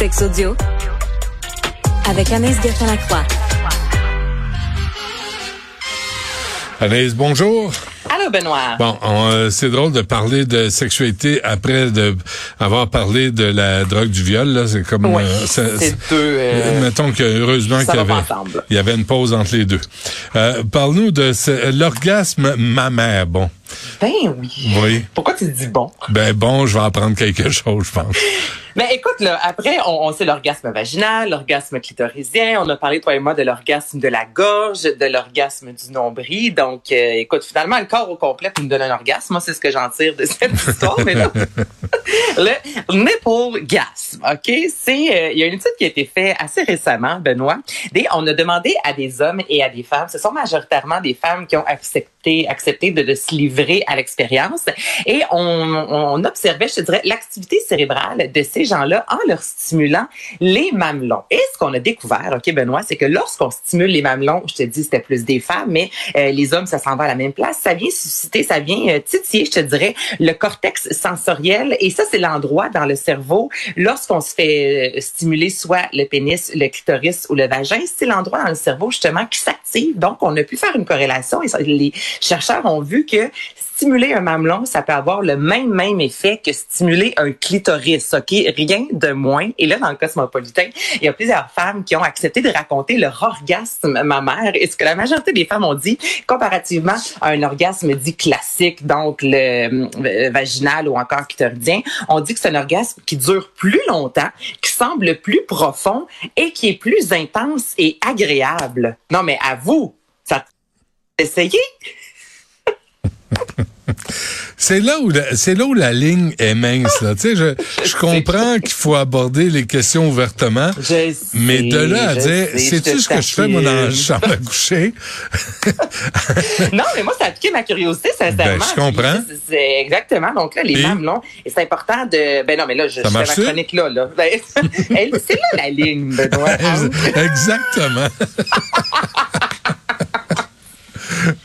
Sex audio avec Anaïs Gertin-Lacroix. Anaïs, bonjour. Allô, Benoît. Bon, euh, c'est drôle de parler de sexualité après de avoir parlé de la drogue du viol. Là, c'est comme. Oui, euh, c'est deux. euh, Mettons que heureusement qu'il y avait, ensemble. il y avait une pause entre les deux. Euh, Parle-nous de ce- l'orgasme mammaire. Bon, Ben oui. oui. Pourquoi tu dis bon? Ben bon, je vais apprendre quelque chose, je pense. Ben écoute, là, après, on, on sait l'orgasme vaginal, l'orgasme clitoridien. On a parlé, toi et moi, de l'orgasme de la gorge, de l'orgasme du nombril. Donc, euh, écoute, finalement, le corps au complet nous donne un orgasme. Moi, c'est ce que j'en tire de cette histoire. mais le nipple gas, OK? C'est, euh, il y a une étude qui a été faite assez récemment, Benoît. On a demandé à des hommes et à des femmes, ce sont majoritairement des femmes qui ont accepté, accepté de, se livrer à l'expérience. Et on, on observait, je te dirais, l'activité cérébrale de ces gens-là en leur stimulant les mamelons. Et ce qu'on a découvert, OK, Benoît, c'est que lorsqu'on stimule les mamelons, je te dis, c'était plus des femmes, mais euh, les hommes, ça s'en va à la même place, ça vient susciter, ça vient euh, titiller, je te dirais, le cortex sensoriel. Et c'est l'endroit dans le cerveau, lorsqu'on se fait euh, stimuler soit le pénis, le clitoris ou le vagin, c'est l'endroit dans le cerveau, justement, qui s'active. Donc, on a pu faire une corrélation et ça, les chercheurs ont vu que stimuler un mamelon, ça peut avoir le même même effet que stimuler un clitoris, OK? Rien de moins. Et là, dans le cosmopolitain, il y a plusieurs femmes qui ont accepté de raconter leur orgasme mammaire. Et ce que la majorité des femmes ont dit, comparativement à un orgasme dit classique, donc le euh, vaginal ou encore clitoridien, on dit que c'est un orgasme qui dure plus longtemps, qui semble plus profond et qui est plus intense et agréable. Non, mais à vous, ça essayé? C'est là où la, c'est là où la ligne est mince. Là. Tu sais, je, je comprends qu'il faut aborder les questions ouvertement. Sais, Mais de là à dire, sais, sais-tu te ce que je fais, moi, dans la chambre à coucher? Non, mais moi, ça a piqué ma curiosité, sincèrement. Ben, je comprends. C'est- exactement. Donc là, les Puis? mamelons, et c'est important de... Ben non, mais là, je, je fais ma chronique là. là. Ben, c'est là la ligne, Benoît. Exactement.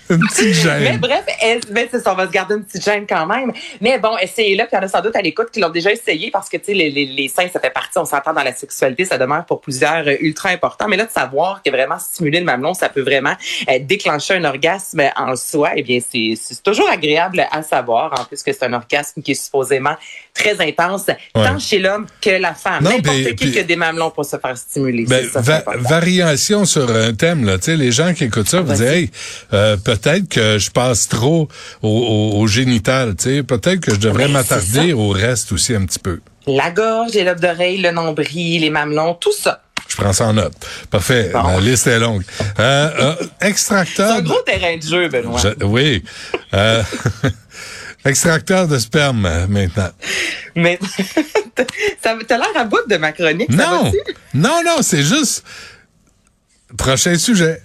Une petite Mais gêne. bref, elle- ben, c'est ça, on va se garder une petite gêne quand même. Mais bon, essayez-le, puis il y en a sans doute à l'écoute qui l'ont déjà essayé parce que, tu sais, les, les, les seins, ça fait partie, on s'entend dans la sexualité, ça demeure pour plusieurs euh, ultra important. Mais là, de savoir que vraiment stimuler le mamelon, ça peut vraiment euh, déclencher un orgasme en soi, eh bien, c'est toujours agréable à savoir, en plus que c'est un orgasme qui est supposément très intense, tant chez l'homme que la femme. N'importe qui qui a des mamelons pour se faire stimuler. Ben, ça, va- variation sur un thème, là. Tu sais, les gens qui écoutent ça vous disent, hey, euh, peut-être que je passe trop au, au, au génital, tu sais. Peut-être que je devrais c'est m'attarder au reste aussi un petit peu. La gorge, les lobes d'oreille, le nombril, les mamelons, tout ça. Je prends ça en note. Parfait. Bon. La liste est longue. Euh, euh, C'est extracteur. un de- gros terrain de jeu, Benoît. Je- oui. Euh, extracteur de sperme, maintenant. Mais ça t'as l'air à bout de ma chronique. ça Non, va-tu? non, non, c'est juste. Prochain sujet.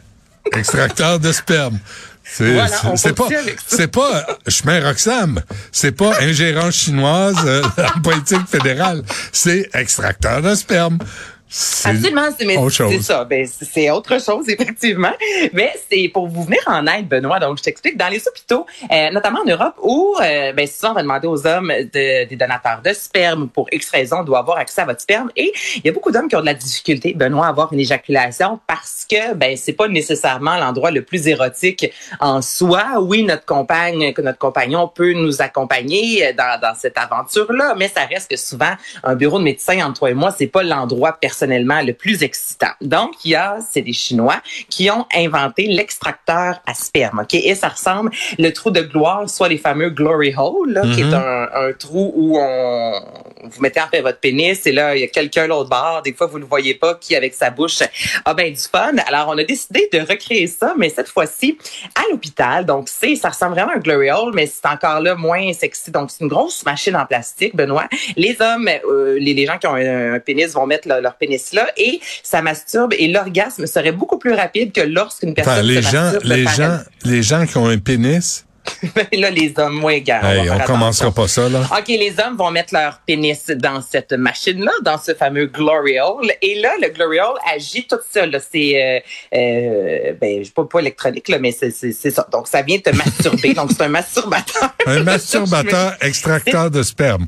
Extracteur de sperme. C'est Voilà, pas, c'est pas euh, chemin Roxham. C'est pas ingérence chinoise euh, en politique fédérale. C'est extracteur de sperme. Absolument, c'est autre chose. c'est ça. Ben, c'est- autre chose, effectivement. Mais c'est pour vous venir en aide, Benoît. Donc, je t'explique. Dans les hôpitaux, euh, notamment en Europe, où euh, ben, souvent on va demander aux hommes de- des donateurs de sperme pour X raison, doit avoir accès à votre sperme. Et il y a beaucoup d'hommes qui ont de la difficulté, Benoît, à avoir une éjaculation parce que ben c'est pas nécessairement l'endroit le plus érotique en soi. Oui, notre compagne, que notre compagnon peut nous accompagner dans, dans cette aventure-là, mais ça reste que souvent un bureau de médecin entre toi et moi, c'est pas l'endroit personnellement le plus excitant. Donc, il y a, c'est des Chinois qui ont inventé l'extracteur à sperme, ok? Et ça ressemble le trou de gloire, soit les fameux glory hole, là, qui est un, un trou où on vous mettez en fait votre pénis et là il y a quelqu'un l'autre bord. Des fois vous ne le voyez pas qui avec sa bouche a ben du fun. Alors on a décidé de recréer ça, mais cette fois-ci à l'hôpital. Donc c'est ça ressemble vraiment à un glory hole, mais c'est encore là moins sexy. Donc c'est une grosse machine en plastique, Benoît. Les hommes, euh, les, les gens qui ont un, un pénis vont mettre leur, leur pénis et ça masturbe et l'orgasme serait beaucoup plus rapide que lorsqu'une personne Attends, les se gens, masturbe les gens, les gens qui ont un pénis là, les hommes, oui, gars. Hey, on, commencera pas ça, là. OK, les hommes vont mettre leur pénis dans cette machine-là, dans ce fameux Gloriole. Et là, le Gloriole agit tout seul. C'est, euh, euh, ben, pas, pas électronique, là, mais c'est ça. Donc, ça vient te masturber. Donc, c'est un masturbateur. un masturbateur extracteur de sperme.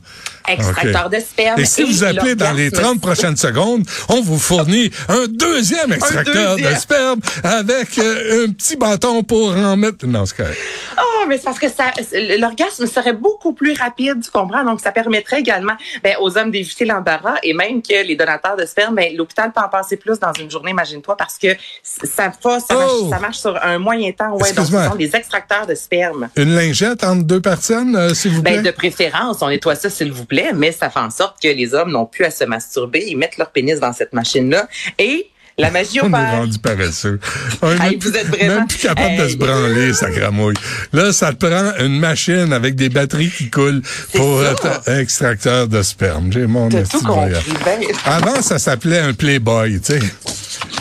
Extracteur de sperme. Et si vous appelez dans les 30 prochaines secondes, on vous fournit un deuxième extracteur de sperme avec euh, un petit bâton pour en mettre... Non, c'est correct. Oh, mais c'est parce que ça, l'orgasme serait beaucoup plus rapide, tu comprends? Donc, ça permettrait également ben, aux hommes d'éviter l'embarras et même que les donateurs de sperme, ben, l'hôpital peut en passer plus dans une journée, imagine-toi, parce que ça, ça, ça, marche, oh! ça marche sur un moyen temps. Ouais, donc, ce sont des extracteurs de sperme. Une lingette entre deux personnes, euh, s'il vous ben, plaît? Ben, de préférence, on nettoie ça, s'il vous plaît, mais ça fait en sorte que les hommes n'ont plus à se masturber. Ils mettent leur pénis dans cette machine-là et la magie On est rendu paresseux. On est vous êtes vraiment... même plus capable de se branler, ça gramouille. Là, ça te prend une machine avec des batteries qui coulent pour être extracteur de sperme. J'ai mon tout compris, ben. Avant, ça s'appelait un Playboy, tu sais.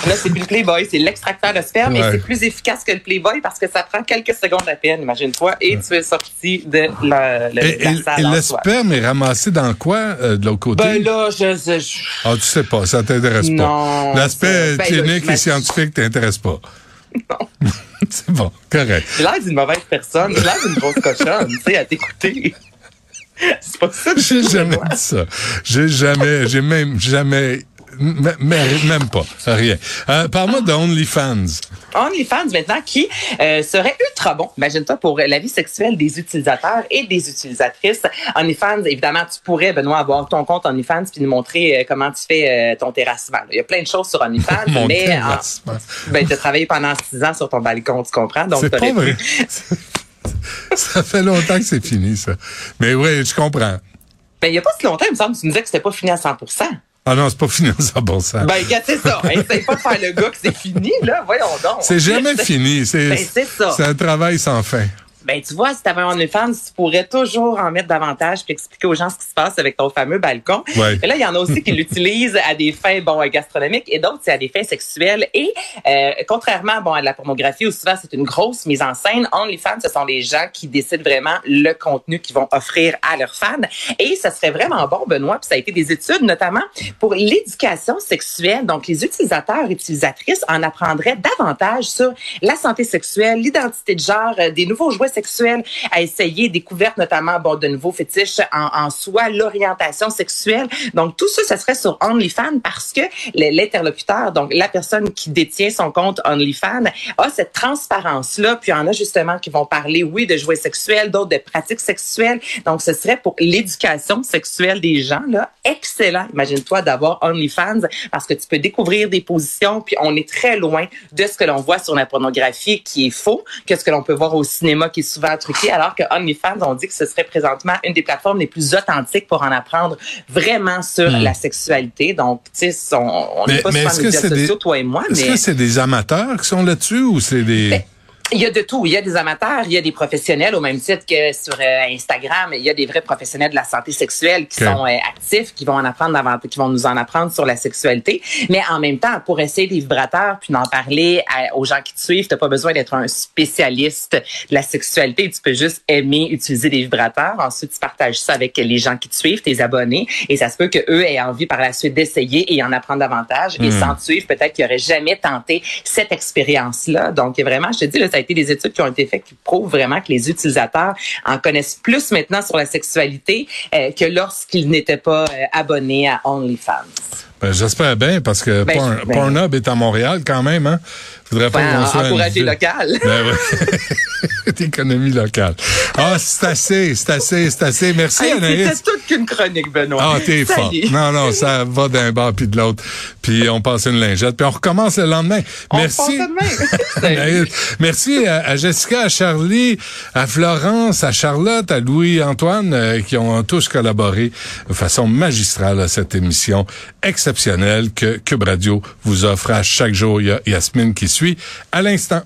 Là, c'est plus le Playboy, c'est l'extracteur de sperme, mais c'est plus efficace que le Playboy parce que ça prend quelques secondes à peine, imagine-toi, et tu es sorti de la, la, et, la et, le sperme est ramassé dans quoi euh, de l'autre côté? Ben là, je, je, Ah, tu sais pas, ça t'intéresse pas. L'aspect ben, clinique et scientifique t'intéresse pas. Non. c'est bon, correct. J'ai l'air d'une mauvaise personne, j'ai l'air d'une grosse cochonne, tu sais, à t'écouter. C'est pas ça. J'ai jamais dit ça. J'ai jamais, j'ai même jamais même pas, rien. Euh, Parle-moi de OnlyFans. OnlyFans maintenant qui euh, serait ultra bon, imagine-toi, pour la vie sexuelle des utilisateurs et des utilisatrices. OnlyFans, évidemment, tu pourrais, Benoît, avoir ton compte OnlyFans puis nous montrer euh, comment tu fais ton terrassement. Il y a plein de choses sur OnlyFans, Mon mais terrassement. ben, tu as travaillé pendant six ans sur ton balcon, tu comprends? Donc, c'est pas vrai. ça fait longtemps que c'est fini, ça. Mais oui, je comprends. Ben, il n'y a pas si longtemps, il me semble tu nous disais que c'était pas fini à 100 ah non, c'est pas fini ça, bon ça. Ben, c'est ça. Essaye pas de faire le gars que c'est fini, là. Voyons donc. C'est jamais fini. C'est ben, ça. C'est un travail sans fin. Ben, tu vois, si tu avais un OnlyFans, tu pourrais toujours en mettre davantage puis expliquer aux gens ce qui se passe avec ton fameux balcon. Ouais. Mais là, il y en a aussi qui l'utilisent à des fins bon gastronomiques et d'autres c'est à des fins sexuelles. Et euh, contrairement bon à la pornographie où souvent c'est une grosse mise en scène, OnlyFans, ce sont les gens qui décident vraiment le contenu qu'ils vont offrir à leurs fans. Et ça serait vraiment bon, Benoît, puis ça a été des études notamment pour l'éducation sexuelle. Donc, les utilisateurs et utilisatrices en apprendraient davantage sur la santé sexuelle, l'identité de genre, euh, des nouveaux jouets sexuelle, à essayer, découverte notamment bon, de nouveaux fétiches en, en soi, l'orientation sexuelle. Donc, tout ça, ça serait sur OnlyFans parce que l'interlocuteur, donc la personne qui détient son compte OnlyFans, a cette transparence-là. Puis, il y en a justement qui vont parler, oui, de jouets sexuels, d'autres de pratiques sexuelles. Donc, ce serait pour l'éducation sexuelle des gens, là, excellent. Imagine-toi d'avoir OnlyFans parce que tu peux découvrir des positions, puis on est très loin de ce que l'on voit sur la pornographie qui est faux, que ce que l'on peut voir au cinéma qui est souvent truqué, alors que OnlyFans, on dit que ce serait présentement une des plateformes les plus authentiques pour en apprendre vraiment sur hmm. la sexualité. Donc, tu sais, on n'est pas sur les médias sociaux, toi et moi. Est-ce que c'est des amateurs qui sont là-dessus ou c'est des... Ben, il y a de tout. Il y a des amateurs, il y a des professionnels, au même titre que sur euh, Instagram, il y a des vrais professionnels de la santé sexuelle qui sont euh, actifs, qui vont en apprendre davantage, qui vont nous en apprendre sur la sexualité. Mais en même temps, pour essayer des vibrateurs, puis d'en parler aux gens qui te suivent, t'as pas besoin d'être un spécialiste de la sexualité. Tu peux juste aimer utiliser des vibrateurs. Ensuite, tu partages ça avec les gens qui te suivent, tes abonnés, et ça se peut que eux aient envie par la suite d'essayer et en apprendre davantage. Et hmm. sans te suivre, peut-être qu'ils n'auraient jamais tenté cette expérience-là. Donc vraiment, je te dis, là, ça été des études qui ont été faites qui prouvent vraiment que les utilisateurs en connaissent plus maintenant sur la sexualité euh, que lorsqu'ils n'étaient pas euh, abonnés à OnlyFans. Ben, J'espère bien parce que ben, ben Pornhub est à Montréal quand même. Hein? Faudrait pas ben, encourager local. Ben, ouais. L'économie locale. Ah, c'est assez, c'est assez, c'est assez. Merci hey, Anaïs. C'était toute qu'une chronique, Benoît. Ah, t'es fort. Non, non, ça va d'un bord puis de l'autre. Puis on passe une lingette. Puis on recommence le lendemain. On Merci. demain. Merci à, Jessica, à Charlie, à Florence, à Charlotte, à Louis-Antoine, euh, qui ont tous collaboré de façon magistrale à cette émission exceptionnelle que Cube Radio vous offre à chaque jour. Il y a Yasmine qui suit à l'instant.